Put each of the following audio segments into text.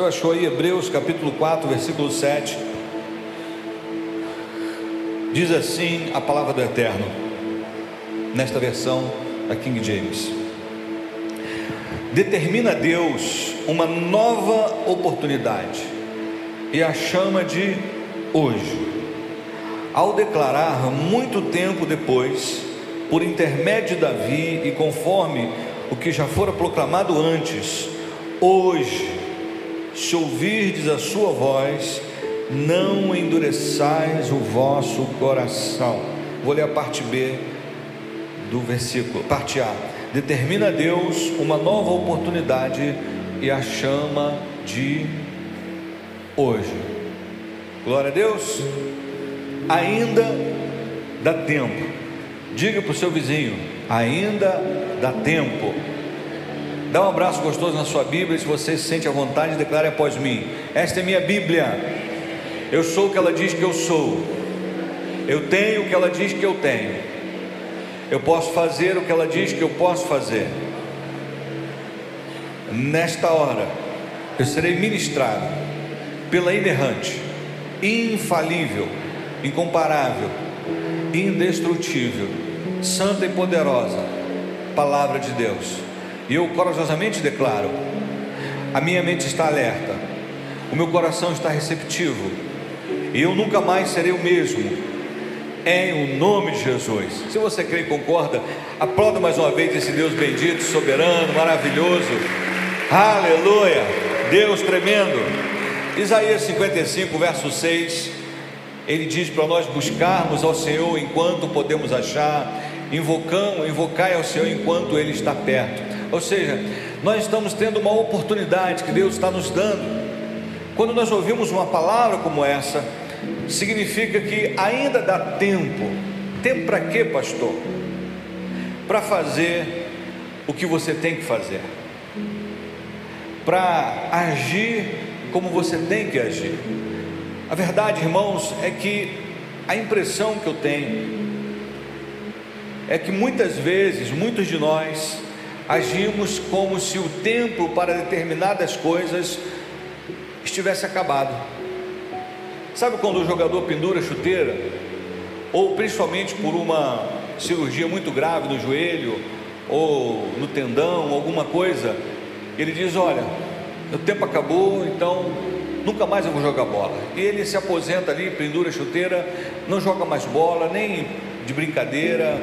Você achou aí Hebreus capítulo 4, versículo 7? Diz assim a palavra do Eterno, nesta versão da King James. Determina Deus uma nova oportunidade e a chama de hoje, ao declarar muito tempo depois, por intermédio de Davi e conforme o que já fora proclamado antes, hoje, se ouvirdes a sua voz, não endureçais o vosso coração. Vou ler a parte B do versículo, parte A. Determina Deus uma nova oportunidade e a chama de hoje. Glória a Deus. Ainda dá tempo. Diga para o seu vizinho: ainda dá tempo. Dá um abraço gostoso na sua Bíblia. Se você se sente à vontade, declare após mim: Esta é minha Bíblia. Eu sou o que ela diz que eu sou. Eu tenho o que ela diz que eu tenho. Eu posso fazer o que ela diz que eu posso fazer. Nesta hora, eu serei ministrado pela inerrante, infalível, incomparável, indestrutível, santa e poderosa palavra de Deus. E eu corajosamente declaro: a minha mente está alerta, o meu coração está receptivo, e eu nunca mais serei o mesmo. Em o nome de Jesus. Se você crê e concorda, aplauda mais uma vez esse Deus bendito, soberano, maravilhoso. Aleluia! Deus tremendo. Isaías 55, verso 6, ele diz para nós buscarmos ao Senhor enquanto podemos achar, invocamos, invocai ao Senhor enquanto Ele está perto. Ou seja, nós estamos tendo uma oportunidade que Deus está nos dando. Quando nós ouvimos uma palavra como essa, significa que ainda dá tempo. Tempo para quê, pastor? Para fazer o que você tem que fazer, para agir como você tem que agir. A verdade, irmãos, é que a impressão que eu tenho é que muitas vezes, muitos de nós, agimos como se o tempo para determinadas coisas estivesse acabado. Sabe quando o jogador pendura a chuteira? Ou principalmente por uma cirurgia muito grave no joelho, ou no tendão, alguma coisa, ele diz: Olha, o tempo acabou, então nunca mais eu vou jogar bola. E ele se aposenta ali, pendura a chuteira, não joga mais bola, nem de brincadeira,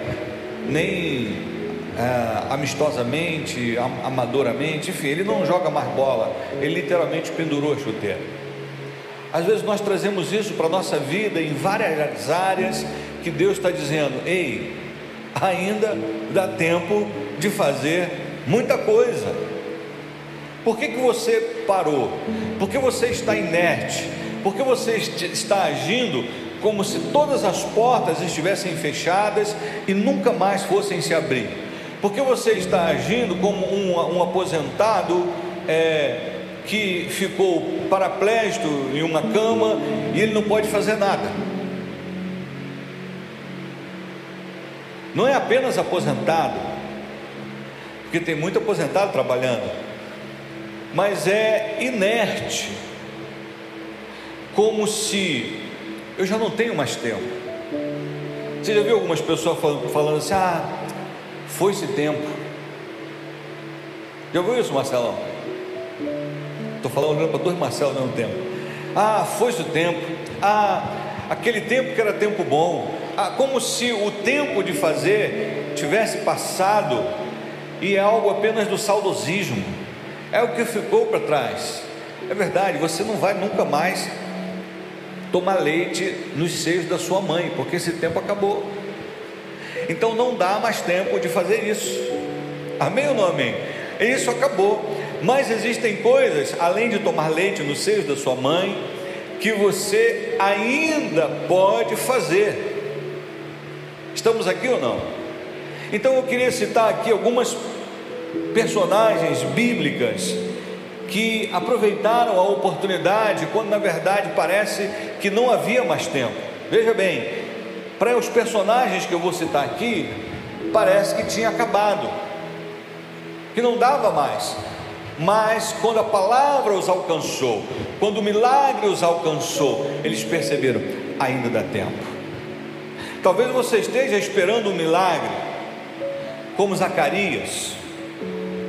nem ah, amistosamente, am amadoramente, enfim, ele não joga mais bola, ele literalmente pendurou a chuteira. Às vezes nós trazemos isso para a nossa vida em várias áreas que Deus está dizendo: ei, ainda dá tempo de fazer muita coisa. Por que, que você parou? Por que você está inerte? Por que você está agindo como se todas as portas estivessem fechadas e nunca mais fossem se abrir? Por que você está agindo como um, um aposentado é, que ficou paraplégico em uma cama e ele não pode fazer nada? Não é apenas aposentado, porque tem muito aposentado trabalhando, mas é inerte, como se eu já não tenho mais tempo. Você já viu algumas pessoas falando assim: ah, foi esse tempo. Já ouviu isso, Marcelão? Estou falando olhando para dois Marcelos ao mesmo tempo. Ah, foi esse tempo. Ah, aquele tempo que era tempo bom. Ah, como se o tempo de fazer tivesse passado e é algo apenas do saudosismo. É o que ficou para trás. É verdade, você não vai nunca mais tomar leite nos seios da sua mãe, porque esse tempo acabou. Então não dá mais tempo de fazer isso. Amém ou não amém? Isso acabou. Mas existem coisas, além de tomar leite nos seios da sua mãe, que você ainda pode fazer. Estamos aqui ou não? Então eu queria citar aqui algumas personagens bíblicas que aproveitaram a oportunidade quando na verdade parece que não havia mais tempo. Veja bem, para os personagens que eu vou citar aqui, parece que tinha acabado, que não dava mais. Mas quando a palavra os alcançou, quando o milagre os alcançou, eles perceberam: ainda dá tempo. Talvez você esteja esperando um milagre, como Zacarias.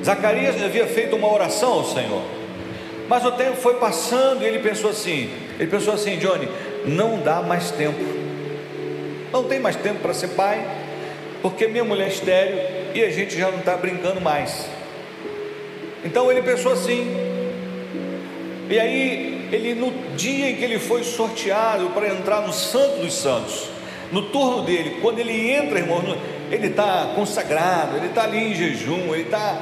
Zacarias havia feito uma oração ao Senhor, mas o tempo foi passando e ele pensou assim: ele pensou assim, Johnny, não dá mais tempo, não tem mais tempo para ser pai, porque minha mulher é estéreo e a gente já não está brincando mais. Então ele pensou assim, e aí ele no dia em que ele foi sorteado para entrar no Santo dos Santos, no turno dele, quando ele entra, irmão, ele está consagrado, ele está ali em jejum, ele está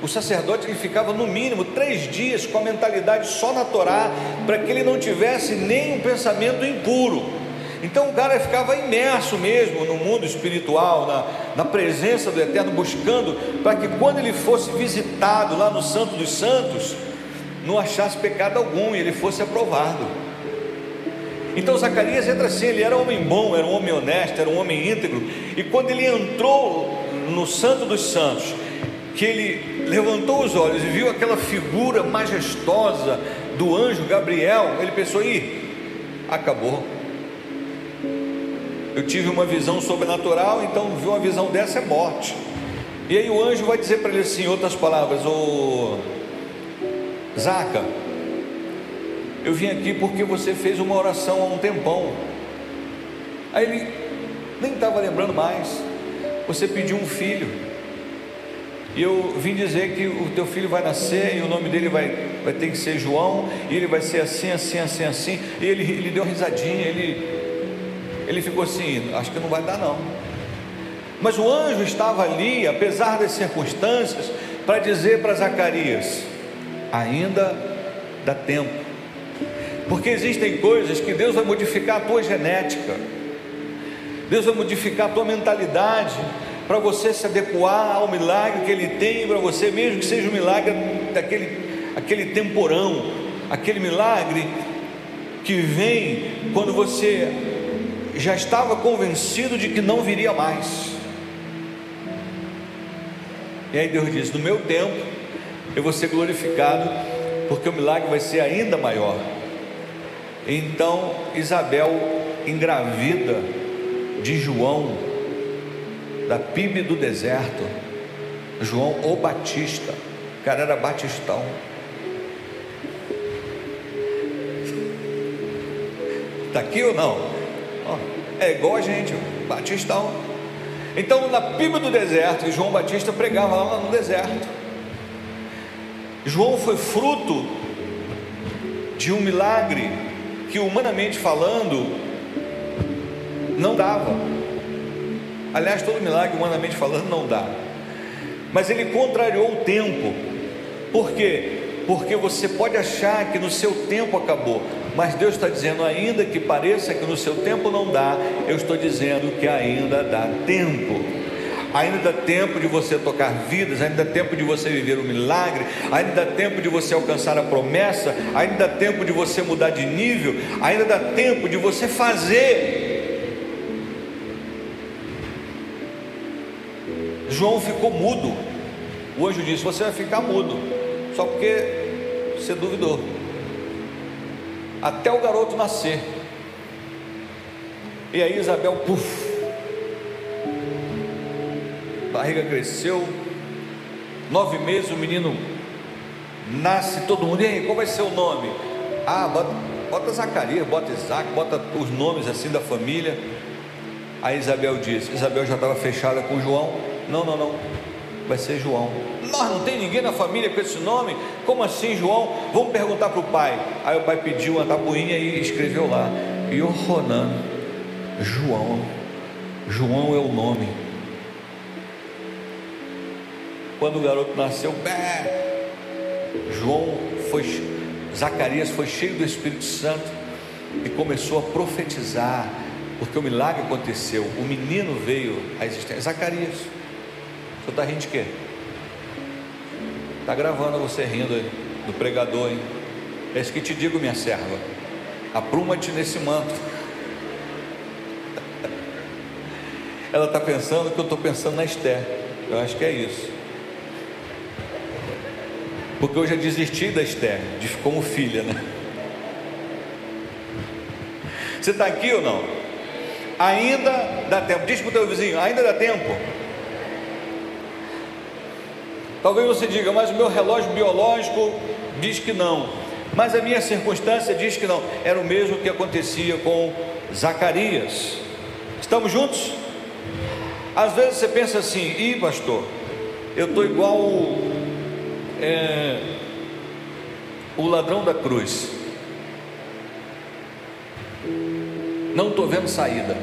o sacerdote ele ficava no mínimo três dias com a mentalidade só na Torá, para que ele não tivesse nenhum pensamento impuro. Então o cara ficava imerso mesmo no mundo espiritual, na, na presença do Eterno, buscando para que quando ele fosse visitado lá no Santo dos Santos, não achasse pecado algum e ele fosse aprovado. Então Zacarias entra assim, ele era um homem bom, era um homem honesto, era um homem íntegro, e quando ele entrou no Santo dos Santos, que ele levantou os olhos e viu aquela figura majestosa do anjo Gabriel, ele pensou: ih, acabou. Eu tive uma visão sobrenatural, então viu uma visão dessa é morte. E aí o anjo vai dizer para ele assim, em outras palavras, ô Zaca, eu vim aqui porque você fez uma oração há um tempão. Aí ele nem estava lembrando mais. Você pediu um filho. E eu vim dizer que o teu filho vai nascer e o nome dele vai, vai ter que ser João, e ele vai ser assim, assim, assim, assim. E ele, ele deu risadinha, ele, ele ficou assim: acho que não vai dar não. Mas o anjo estava ali, apesar das circunstâncias, para dizer para Zacarias: ainda dá tempo, porque existem coisas que Deus vai modificar a tua genética, Deus vai modificar a tua mentalidade para você se adequar ao milagre que Ele tem para você, mesmo que seja um milagre daquele aquele temporão, aquele milagre que vem quando você já estava convencido de que não viria mais. E aí Deus diz: No meu tempo eu vou ser glorificado, porque o milagre vai ser ainda maior. Então Isabel engravida de João da PIB do deserto, João o Batista, o cara era batistão. Está aqui ou não? É igual a gente, batistão. Então, na PIB do deserto, João Batista pregava lá no deserto. João foi fruto de um milagre que, humanamente falando, não dava. Aliás, todo milagre, humanamente falando, não dá. Mas ele contrariou o tempo. Por quê? Porque você pode achar que no seu tempo acabou, mas Deus está dizendo, ainda que pareça que no seu tempo não dá, eu estou dizendo que ainda dá tempo. Ainda dá tempo de você tocar vidas, ainda dá tempo de você viver o um milagre, ainda dá tempo de você alcançar a promessa, ainda dá tempo de você mudar de nível, ainda dá tempo de você fazer João ficou mudo. O anjo disse: Você vai ficar mudo, só porque você duvidou. Até o garoto nascer. E aí Isabel, puf, barriga cresceu, nove meses o menino nasce, todo mundo, e aí, qual vai ser o nome? Ah, bota, bota Zacarias, bota Isaac, bota os nomes assim da família. Aí Isabel disse, Isabel já estava fechada com João, não, não, não. Vai ser João. Nós não tem ninguém na família com esse nome? Como assim, João? Vamos perguntar para o pai. Aí o pai pediu uma tabuinha e escreveu lá: Yohanan, João. João é o nome. Quando o garoto nasceu, bé, João foi, Zacarias foi cheio do Espírito Santo e começou a profetizar, porque o milagre aconteceu. O menino veio à existência. Zacarias. Você está rindo de quê? Está gravando você rindo do pregador, hein? É isso que te digo, minha serva. Apruma-te nesse manto. Ela está pensando que eu estou pensando na Esther. Eu acho que é isso. Porque eu já desisti da Esther, de como filha, né? Você está aqui ou não? Ainda dá tempo. Diz para o teu vizinho, ainda dá tempo. Talvez você diga, mas o meu relógio biológico diz que não. Mas a minha circunstância diz que não. Era o mesmo que acontecia com Zacarias. Estamos juntos? Às vezes você pensa assim, ih pastor, eu estou igual é, o ladrão da cruz. Não estou vendo saída.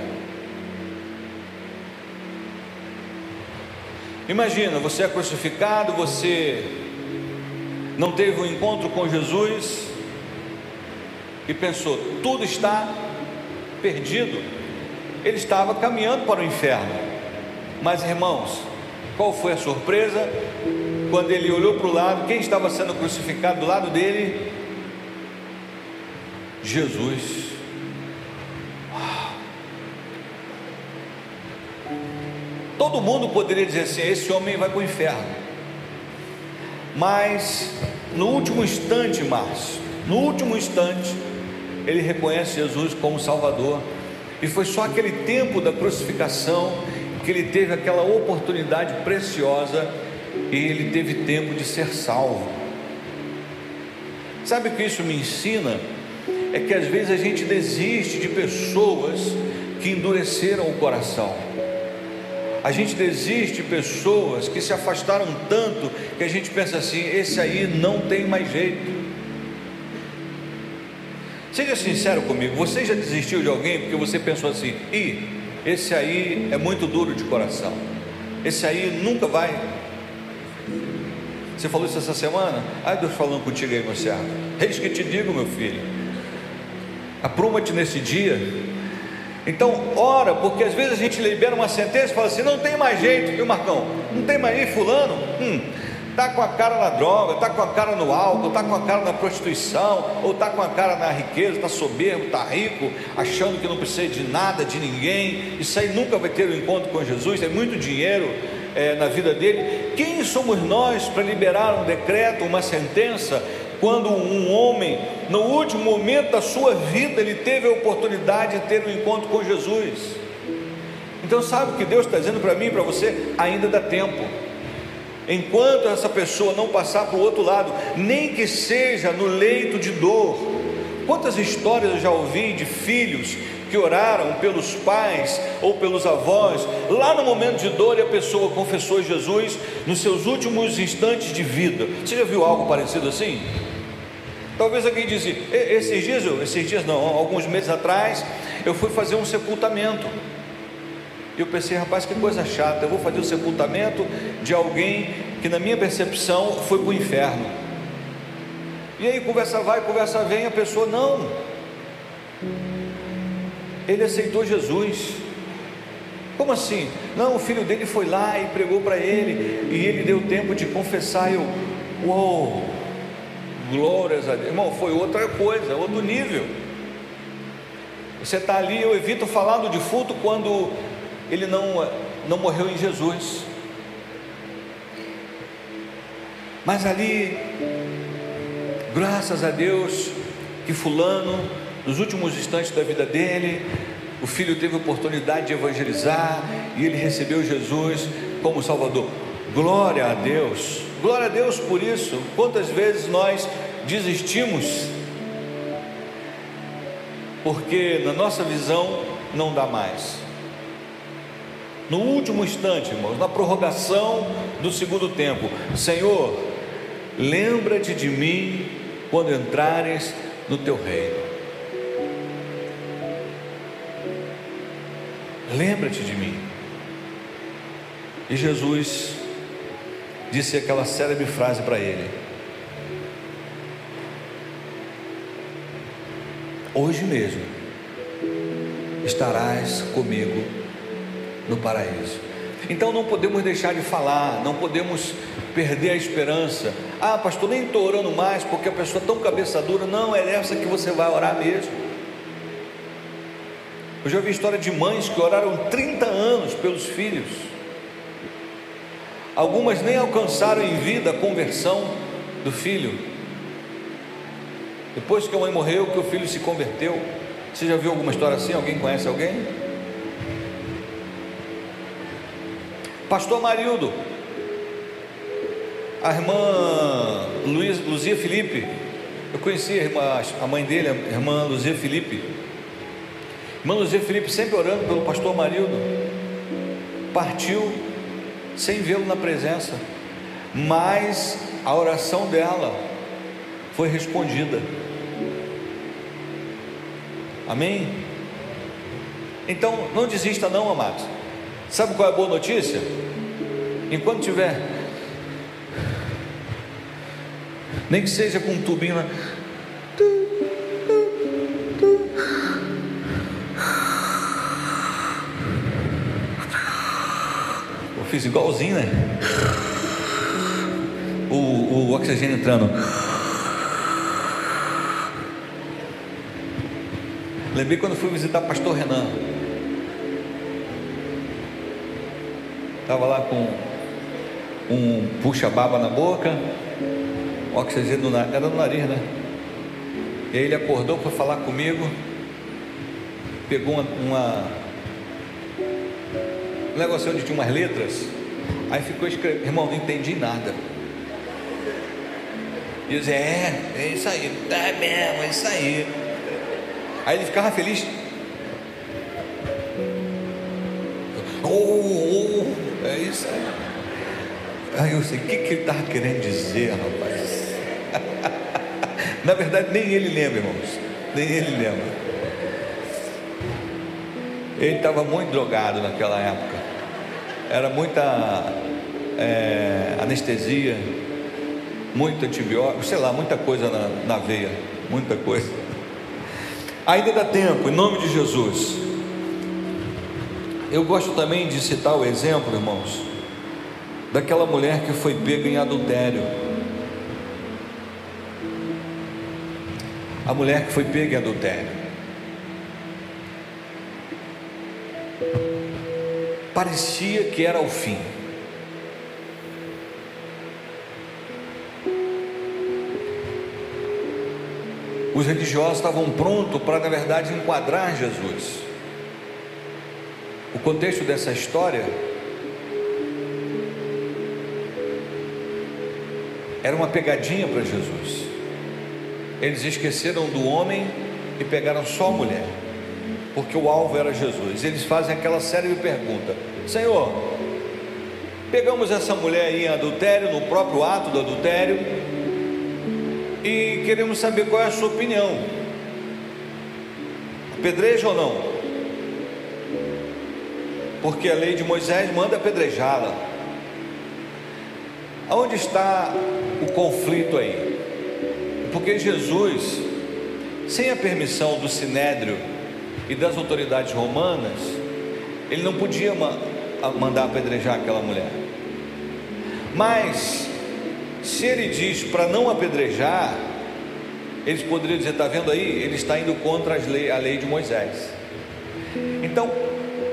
Imagina, você é crucificado, você não teve um encontro com Jesus e pensou, tudo está perdido. Ele estava caminhando para o inferno. Mas irmãos, qual foi a surpresa? Quando ele olhou para o lado, quem estava sendo crucificado do lado dele? Jesus. Todo mundo poderia dizer assim: esse homem vai para o inferno. Mas no último instante, Márcio, no último instante, ele reconhece Jesus como Salvador. E foi só aquele tempo da crucificação que ele teve aquela oportunidade preciosa e ele teve tempo de ser salvo. Sabe o que isso me ensina? É que às vezes a gente desiste de pessoas que endureceram o coração. A gente desiste de pessoas que se afastaram tanto que a gente pensa assim: esse aí não tem mais jeito. Seja sincero comigo, você já desistiu de alguém porque você pensou assim, e esse aí é muito duro de coração, esse aí nunca vai. Você falou isso essa semana? Ai, Deus falando contigo aí, meu servo. Eis que te digo, meu filho. Apruma-te nesse dia. Então, ora, porque às vezes a gente libera uma sentença e fala assim: não tem mais jeito, viu, Marcão? Não tem mais, e Fulano? Hum, Está com a cara na droga, está com a cara no álcool, está com a cara na prostituição, ou está com a cara na riqueza, está soberbo, está rico, achando que não precisa de nada, de ninguém. Isso aí nunca vai ter um encontro com Jesus, tem muito dinheiro é, na vida dele. Quem somos nós para liberar um decreto, uma sentença, quando um homem, no último momento da sua vida, ele teve a oportunidade de ter um encontro com Jesus? Então, sabe o que Deus está dizendo para mim e para você? Ainda dá tempo enquanto essa pessoa não passar para o outro lado, nem que seja no leito de dor. Quantas histórias eu já ouvi de filhos que oraram pelos pais ou pelos avós, lá no momento de dor e a pessoa confessou Jesus nos seus últimos instantes de vida. Você já viu algo parecido assim? Talvez alguém dizia, esses dias, esses dias não, alguns meses atrás, eu fui fazer um sepultamento. E eu pensei, rapaz, que coisa chata, eu vou fazer o sepultamento de alguém que, na minha percepção, foi para o inferno. E aí, conversa vai, conversa vem, a pessoa, não. Ele aceitou Jesus. Como assim? Não, o filho dele foi lá e pregou para ele, e ele deu tempo de confessar. Eu, uou, glórias a Deus. Irmão, foi outra coisa, outro nível. Você está ali, eu evito falar do defunto quando ele não, não morreu em Jesus. Mas ali, graças a Deus, que Fulano, nos últimos instantes da vida dele, o filho teve oportunidade de evangelizar e ele recebeu Jesus como Salvador. Glória a Deus, glória a Deus por isso. Quantas vezes nós desistimos, porque na nossa visão não dá mais no último instante, irmãos, na prorrogação do segundo tempo: Senhor, lembra-te de mim quando entrares no teu reino. Lembra-te de mim. E Jesus disse aquela célebre frase para ele: Hoje mesmo estarás comigo no paraíso. Então não podemos deixar de falar, não podemos perder a esperança. Ah, pastor, nem estou orando mais porque a pessoa é tão cabeça dura. Não, é essa que você vai orar mesmo. Eu já vi história de mães que oraram 30 anos pelos filhos. Algumas nem alcançaram em vida a conversão, do filho. Depois que a mãe morreu, que o filho se converteu. Você já viu alguma história assim? Alguém conhece alguém? Pastor Marildo, a irmã Luiz, Luzia Felipe, eu conheci a, irmã, a mãe dele, a irmã Luzia Felipe. Irmã Luzia Felipe sempre orando pelo pastor Marildo. Partiu sem vê-lo na presença, mas a oração dela foi respondida. Amém? Então, não desista não, amados. Sabe qual é a boa notícia? Enquanto tiver, nem que seja com um tubinho, né? Fiz igualzinho, né? O, o oxigênio entrando. Lembrei quando fui visitar o pastor Renan. Estava lá com um puxa-baba na boca, oxigênio no, era no nariz, né? E aí ele acordou para falar comigo, pegou uma, uma um negócio onde tinha umas letras, aí ficou escrevendo, irmão, não entendi nada. E eu dizia, é, é isso aí, tá mesmo, é isso aí. Aí ele ficava feliz. Oh, oh, é isso aí. Aí eu sei, o que, que ele estava querendo dizer, rapaz? Na verdade, nem ele lembra, irmãos. Nem ele lembra. Ele estava muito drogado naquela época. Era muita é, anestesia, muito antibiótico, sei lá, muita coisa na, na veia, muita coisa. Ainda dá tempo, em nome de Jesus. Eu gosto também de citar o exemplo, irmãos, daquela mulher que foi pega em adultério. A mulher que foi pega em adultério. Parecia que era o fim. os religiosos estavam prontos para, na verdade, enquadrar Jesus. O contexto dessa história era uma pegadinha para Jesus. Eles esqueceram do homem e pegaram só a mulher, porque o alvo era Jesus. Eles fazem aquela célebre pergunta: Senhor, pegamos essa mulher em adultério, no próprio ato do adultério, e queremos saber qual é a sua opinião. Apedreja ou não? Porque a lei de Moisés manda apedrejá-la. Aonde está o conflito aí? Porque Jesus, sem a permissão do sinédrio e das autoridades romanas, ele não podia mandar apedrejar aquela mulher. Mas se ele diz para não apedrejar, eles poderiam dizer: está vendo aí? Ele está indo contra lei, a lei de Moisés. Então,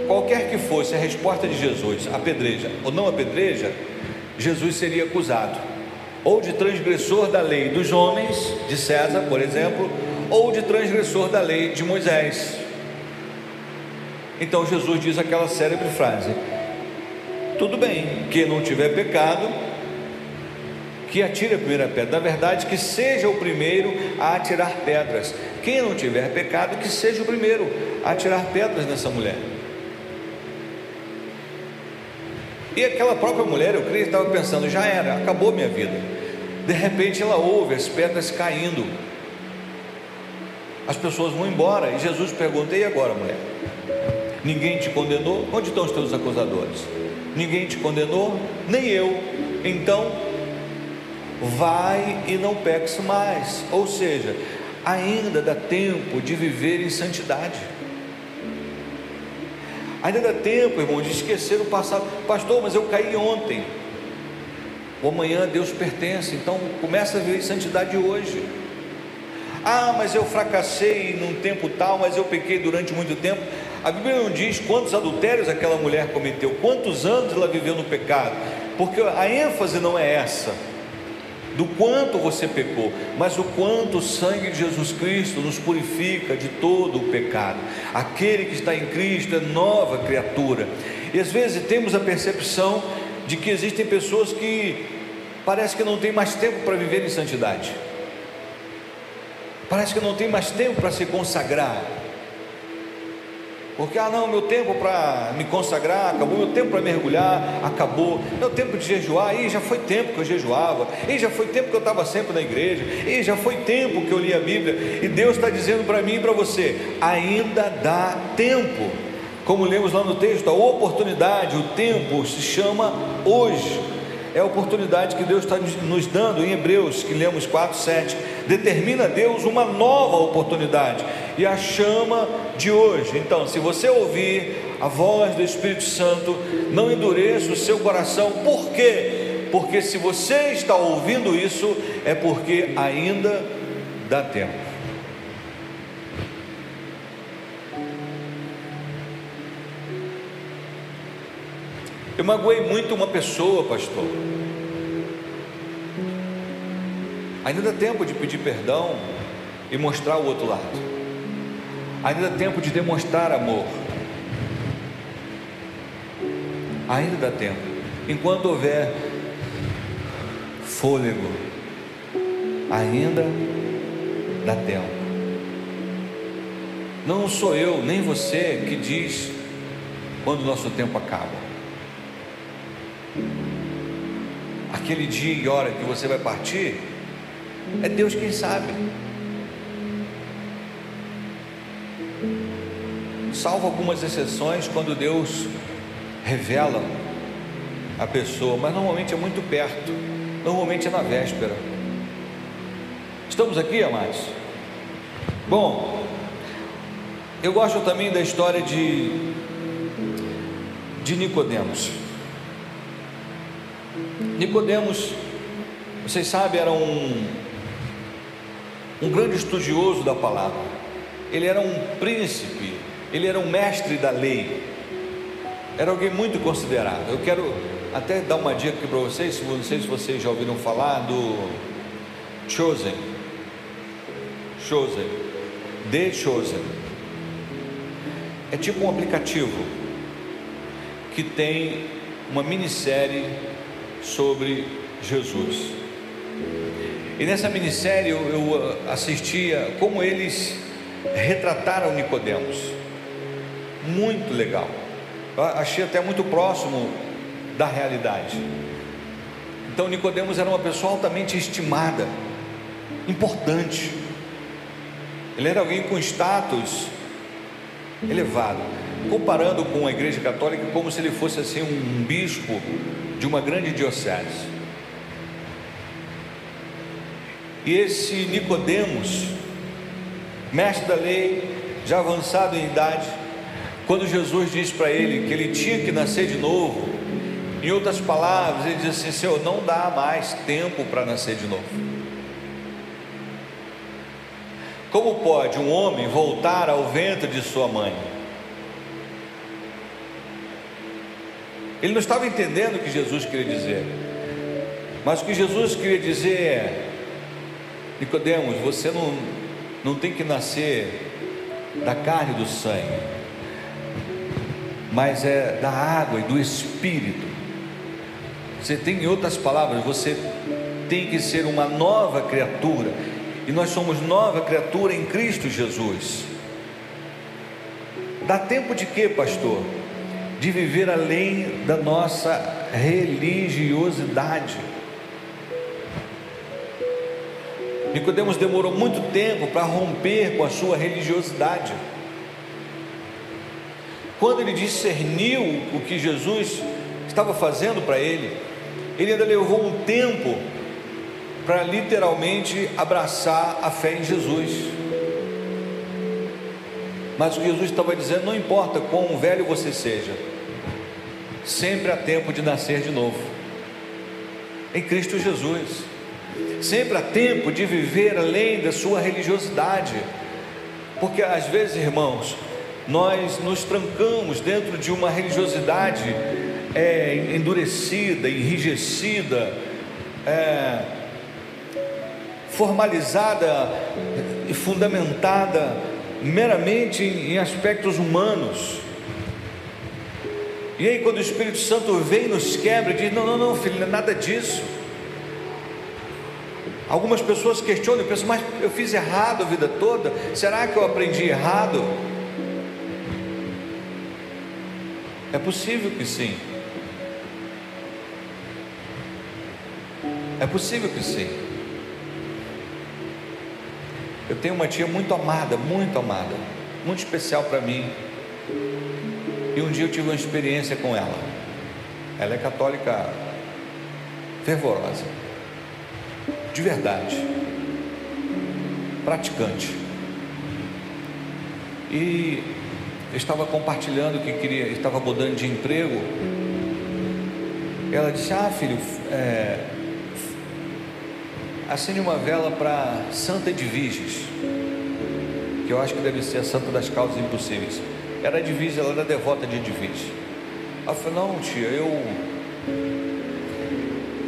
qualquer que fosse a resposta de Jesus, apedreja ou não apedreja, Jesus seria acusado ou de transgressor da lei dos homens, de César, por exemplo, ou de transgressor da lei de Moisés. Então Jesus diz aquela célebre frase: Tudo bem, que não tiver pecado, que atire a primeira pedra. Na verdade, que seja o primeiro a atirar pedras. Quem não tiver pecado, que seja o primeiro a atirar pedras nessa mulher. E aquela própria mulher, eu creio, estava pensando: já era, acabou minha vida. De repente ela ouve as pedras caindo. As pessoas vão embora e Jesus pergunta: e agora, mulher? Ninguém te condenou? Onde estão os teus acusadores? Ninguém te condenou? Nem eu. Então vai e não peques mais. Ou seja, ainda dá tempo de viver em santidade. Ainda dá tempo, irmão, de esquecer o passado. Pastor, mas eu caí ontem. O amanhã Deus pertence, então começa a viver em santidade hoje. Ah, mas eu fracassei num tempo tal, mas eu pequei durante muito tempo. A Bíblia não diz quantos adultérios aquela mulher cometeu, quantos anos ela viveu no pecado, porque a ênfase não é essa. do quanto você pecou, mas o quanto o sangue de Jesus Cristo nos purifica de todo o pecado. Aquele que está em Cristo é nova criatura. E às vezes temos a percepção de que existem pessoas que parece que não tem mais tempo para viver em santidade. Parece que não tem mais tempo para se consagrar. Porque, ah, não, meu tempo para me consagrar acabou, meu tempo para mergulhar acabou, meu tempo de jejuar, e já foi tempo que eu jejuava, e já foi tempo que eu estava sempre na igreja, e já foi tempo que eu li a Bíblia, e Deus está dizendo para mim e para você: ainda dá tempo, como lemos lá no texto, a oportunidade, o tempo se chama hoje. É a oportunidade que Deus está nos dando em Hebreus, que lemos 4, 7. Determina Deus uma nova oportunidade e a chama de hoje. Então, se você ouvir a voz do Espírito Santo, não endureça o seu coração, por quê? Porque se você está ouvindo isso, é porque ainda dá tempo. Eu magoei muito uma pessoa, pastor. Ainda dá tempo de pedir perdão e mostrar o outro lado. Ainda dá tempo de demonstrar amor. Ainda dá tempo. Enquanto houver fôlego, ainda dá tempo. Não sou eu nem você que diz quando o nosso tempo acaba. aquele dia e hora que você vai partir, é Deus quem sabe. Salvo algumas exceções quando Deus revela a pessoa, mas normalmente é muito perto, normalmente é na véspera. Estamos aqui, amados? Bom, eu gosto também da história de, de Nicodemos. Nicodemos, vocês sabem, era um, um grande estudioso da palavra. Ele era um príncipe, ele era um mestre da lei. Era alguém muito considerado. Eu quero até dar uma dica aqui para vocês, não sei se vocês já ouviram falar do Chosen. Chosen. The Chosen. É tipo um aplicativo que tem uma minissérie sobre Jesus. E nessa minissérie eu, eu assistia como eles retrataram Nicodemos. Muito legal. Eu achei até muito próximo da realidade. Então Nicodemos era uma pessoa altamente estimada, importante. Ele era alguém com status elevado, comparando com a igreja católica como se ele fosse assim um bispo de uma grande diocese. E esse Nicodemos, mestre da lei, já avançado em idade, quando Jesus disse para ele que ele tinha que nascer de novo, em outras palavras, ele disse assim: Senhor, não dá mais tempo para nascer de novo. Como pode um homem voltar ao ventre de sua mãe? Ele não estava entendendo o que Jesus queria dizer. Mas o que Jesus queria dizer é: Nicodemos, você não, não tem que nascer da carne e do sangue, mas é da água e do espírito. Você tem, em outras palavras, você tem que ser uma nova criatura, e nós somos nova criatura em Cristo Jesus. Dá tempo de quê, pastor? de viver além da nossa religiosidade. Nicodemos demorou muito tempo para romper com a sua religiosidade. Quando ele discerniu o que Jesus estava fazendo para ele, ele ainda levou um tempo para literalmente abraçar a fé em Jesus. Mas o que Jesus estava dizendo, não importa quão velho você seja, sempre há tempo de nascer de novo. Em Cristo Jesus. Sempre há tempo de viver além da sua religiosidade. Porque às vezes, irmãos, nós nos trancamos dentro de uma religiosidade é, endurecida, enrijecida, é, formalizada e fundamentada meramente em aspectos humanos. E aí, quando o Espírito Santo vem e nos quebra, diz: Não, não, não, filho, não é nada disso. Algumas pessoas questionam e pensam, mas eu fiz errado a vida toda? Será que eu aprendi errado? É possível que sim. É possível que sim. Eu tenho uma tia muito amada, muito amada, muito especial para mim. E um dia eu tive uma experiência com ela. Ela é católica fervorosa, de verdade, praticante. E estava compartilhando que queria, estava mudando de emprego. Ela disse: Ah, filho, é, acende uma vela para Santa Edviges, que eu acho que deve ser a Santa das Causas Impossíveis. Era Edviges, ela era devota de Edviges. Ela falou: Não, tia, eu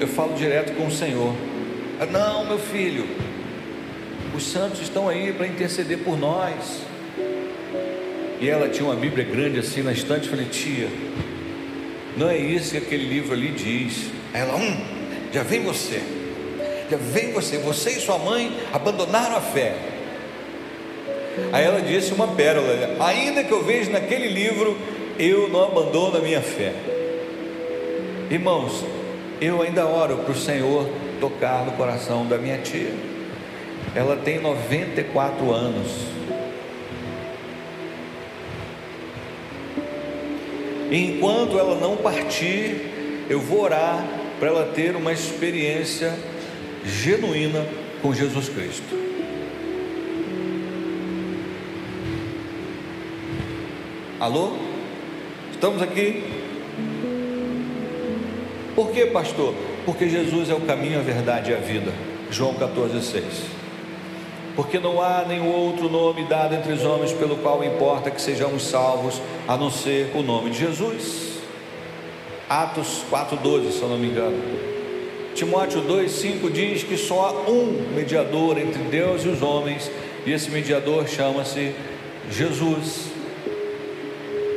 eu falo direto com o Senhor. Não, meu filho, os santos estão aí para interceder por nós. E ela tinha uma Bíblia grande assim na estante. Falei, tia, não é isso que aquele livro ali diz. Aí ela, hum, já vem você, já vem você, você e sua mãe abandonaram a fé. Aí ela disse uma pérola: ainda que eu veja naquele livro, eu não abandono a minha fé. Irmãos, eu ainda oro para o Senhor tocar no coração da minha tia. Ela tem 94 anos. Enquanto ela não partir, eu vou orar para ela ter uma experiência genuína com Jesus Cristo. Alô? Estamos aqui? Por que, pastor? Porque Jesus é o caminho, a verdade e a vida. João 14,6 porque não há nenhum outro nome dado entre os homens pelo qual importa que sejamos salvos, a não ser o nome de Jesus. Atos 4,12, se eu não me engano. Timóteo 2,5 diz que só há um mediador entre Deus e os homens, e esse mediador chama-se Jesus.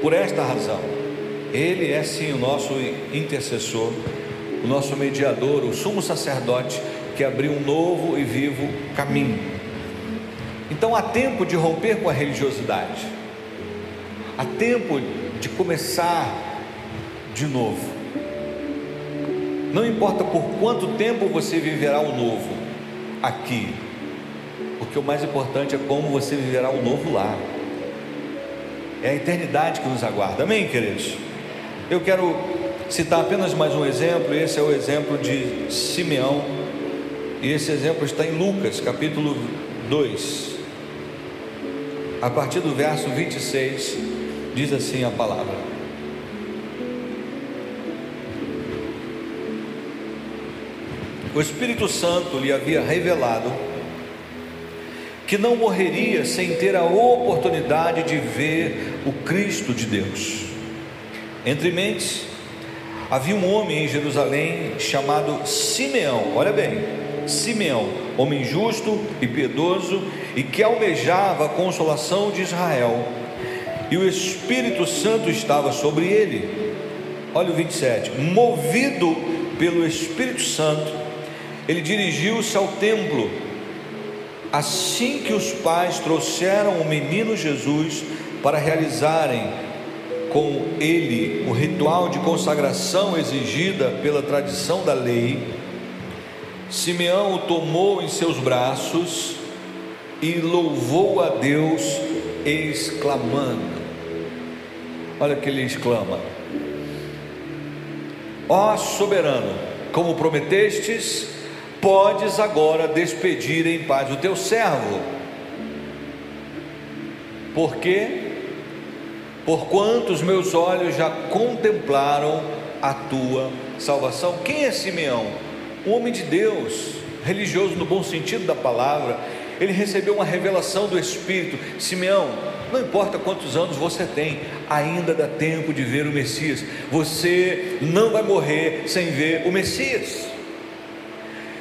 Por esta razão, ele é sim o nosso intercessor, o nosso mediador, o sumo sacerdote que abriu um novo e vivo caminho então há tempo de romper com a religiosidade, há tempo de começar de novo. Não importa por quanto tempo você viverá o novo aqui, porque o mais importante é como você viverá o novo lá. É a eternidade que nos aguarda. Amém, queridos? Eu quero citar apenas mais um exemplo, e esse é o exemplo de Simeão. E esse exemplo está em Lucas, capítulo 2 a partir do verso 26, diz assim a palavra: O Espírito Santo lhe havia revelado que não morreria sem ter a oportunidade de ver o Cristo de Deus. Entre mentes, havia um homem em Jerusalém chamado Simeão, olha bem, Simeão, homem justo e piedoso e que almejava a consolação de Israel, e o Espírito Santo estava sobre ele. Olha o 27. Movido pelo Espírito Santo, ele dirigiu-se ao templo. Assim que os pais trouxeram o menino Jesus para realizarem com ele o ritual de consagração exigida pela tradição da lei, Simeão o tomou em seus braços e louvou a Deus, exclamando: Olha que ele exclama: Ó soberano, como prometestes, podes agora despedir em paz o teu servo. Por quê? Porquanto os meus olhos já contemplaram a tua salvação. Quem é Simeão? Um homem de Deus, religioso no bom sentido da palavra, ele recebeu uma revelação do Espírito: Simeão, não importa quantos anos você tem, ainda dá tempo de ver o Messias. Você não vai morrer sem ver o Messias.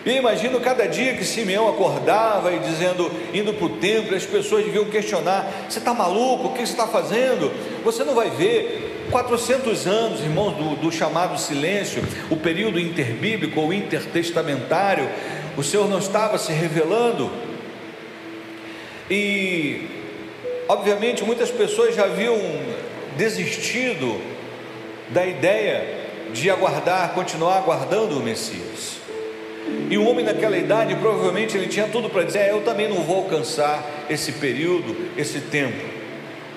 E imagino cada dia que Simeão acordava e dizendo, indo para o templo, as pessoas deviam questionar: você está maluco? O que você está fazendo? Você não vai ver 400 anos, irmãos, do, do chamado silêncio, o período interbíblico ou intertestamentário, o Senhor não estava se revelando. E, obviamente, muitas pessoas já haviam desistido da ideia de aguardar, continuar aguardando o Messias. E o homem naquela idade, provavelmente ele tinha tudo para dizer: é, Eu também não vou alcançar esse período, esse tempo.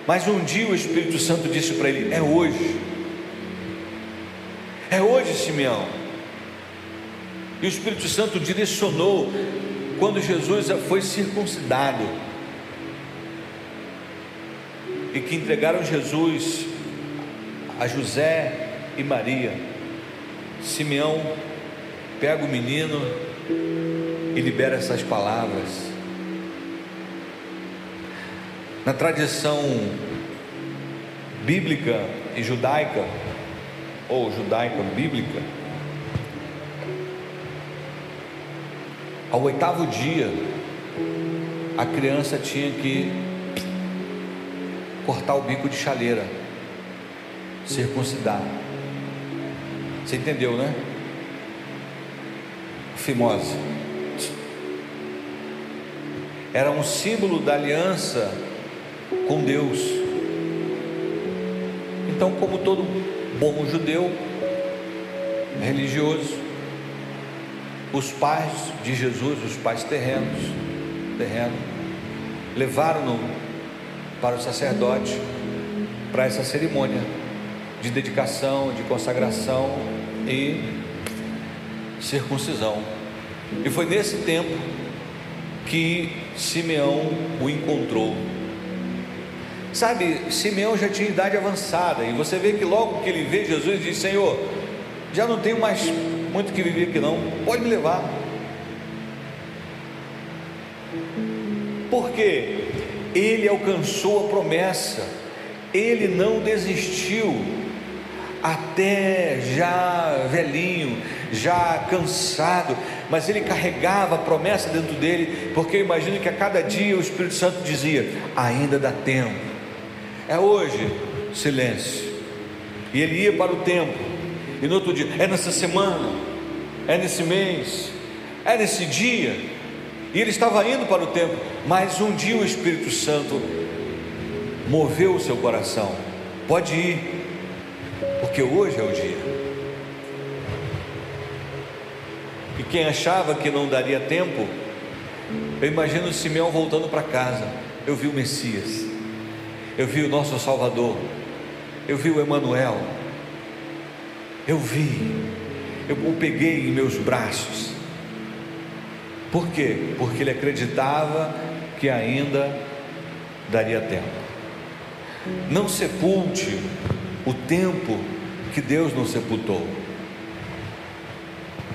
Mas um dia o Espírito Santo disse para ele: É hoje. É hoje, Simeão. E o Espírito Santo direcionou quando Jesus foi circuncidado. E que entregaram Jesus a José e Maria. Simeão pega o menino e libera essas palavras. Na tradição bíblica e judaica, ou judaica bíblica, ao oitavo dia, a criança tinha que cortar o bico de chaleira, circuncidar. Você entendeu, né? fimose. Era um símbolo da aliança com Deus. Então, como todo bom judeu religioso, os pais de Jesus, os pais terrenos, terreno, levaram-no para o sacerdote para essa cerimônia de dedicação, de consagração e circuncisão. E foi nesse tempo que Simeão o encontrou. Sabe, Simeão já tinha idade avançada, e você vê que logo que ele vê Jesus, diz: Senhor, já não tenho mais muito que viver aqui, não, pode me levar. Porque ele alcançou a promessa, ele não desistiu, até já velhinho, já cansado, mas ele carregava a promessa dentro dele, porque eu imagino que a cada dia o Espírito Santo dizia: ainda dá tempo, é hoje, silêncio. E ele ia para o templo, e no outro dia, é nessa semana, é nesse mês, é nesse dia, e ele estava indo para o templo, mas um dia o Espírito Santo moveu o seu coração, pode ir, porque hoje é o dia. E quem achava que não daria tempo, eu imagino Simeão voltando para casa. Eu vi o Messias, eu vi o nosso Salvador, eu vi o Emanuel, eu vi, eu o peguei em meus braços. Por quê? Porque ele acreditava que ainda daria tempo. Não sepulte o tempo que Deus não sepultou.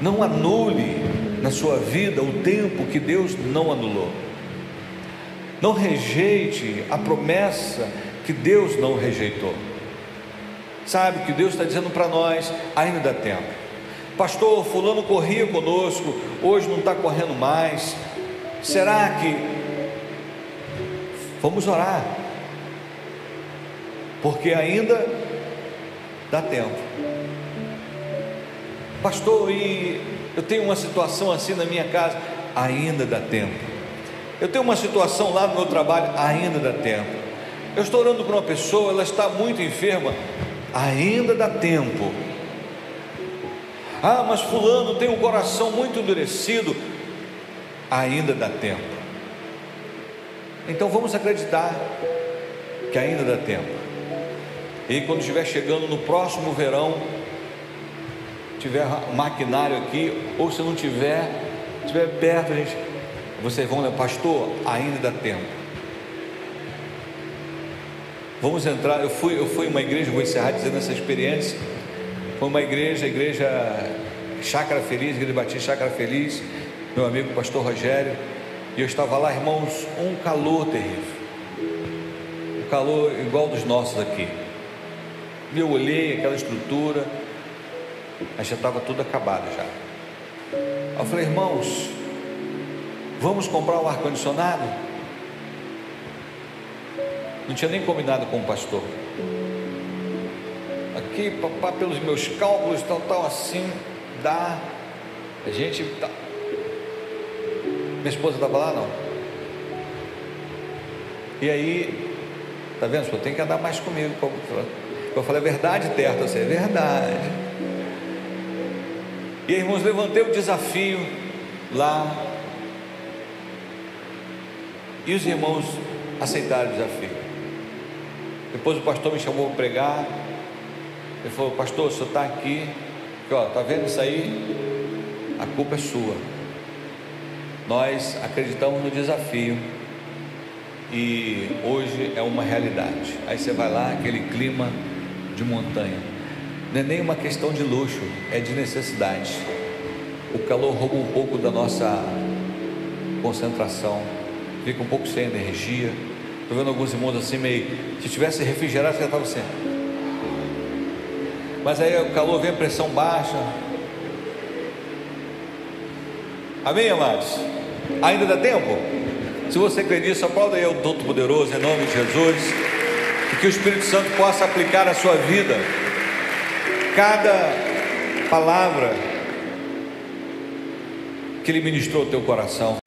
Não anule na sua vida o tempo que Deus não anulou. Não rejeite a promessa que Deus não rejeitou. Sabe que Deus está dizendo para nós: ainda dá tempo. Pastor, Fulano corria conosco, hoje não está correndo mais. Será que. Vamos orar, porque ainda dá tempo. Pastor, e eu tenho uma situação assim na minha casa, ainda dá tempo. Eu tenho uma situação lá no meu trabalho, ainda dá tempo. Eu estou orando para uma pessoa, ela está muito enferma, ainda dá tempo. Ah, mas fulano tem um coração muito endurecido, ainda dá tempo. Então vamos acreditar que ainda dá tempo. E quando estiver chegando no próximo verão, tiver maquinário aqui, ou se não tiver, estiver perto, a gente, vocês vão, pastor, ainda dá tempo. Vamos entrar. Eu fui, eu fui uma igreja, vou encerrar dizendo essa experiência. Uma igreja, igreja Chácara Feliz, Igreja Batista Chácara Feliz, meu amigo pastor Rogério, e eu estava lá, irmãos, um calor terrível, um calor igual dos nossos aqui. E eu olhei aquela estrutura, mas já estava tudo acabado já. Eu falei, irmãos, vamos comprar um ar-condicionado? Não tinha nem combinado com o pastor. Aqui, papá, pelos meus cálculos, tal, tal, assim, dá. A gente. Tá... Minha esposa estava lá, não. E aí, tá vendo? Senhor, tem que andar mais comigo. Eu falei, é verdade, Terta? Sei, é verdade. E aí, irmãos, levantei o desafio lá. E os irmãos aceitaram o desafio. Depois o pastor me chamou para pregar. Ele falou, pastor, o senhor está aqui. Ó, tá vendo isso aí? A culpa é sua. Nós acreditamos no desafio e hoje é uma realidade. Aí você vai lá, aquele clima de montanha. Não é nem uma questão de luxo, é de necessidade. O calor rouba um pouco da nossa concentração, fica um pouco sem energia. Estou vendo alguns irmãos assim meio. Se tivesse refrigerado, já estava assim. Mas aí o calor vem a pressão baixa. Amém, amados? Ainda dá tempo? Se você crê nisso, aplauda aí o Todo-Poderoso em nome de Jesus. E que o Espírito Santo possa aplicar a sua vida. Cada palavra que Ele ministrou ao teu coração.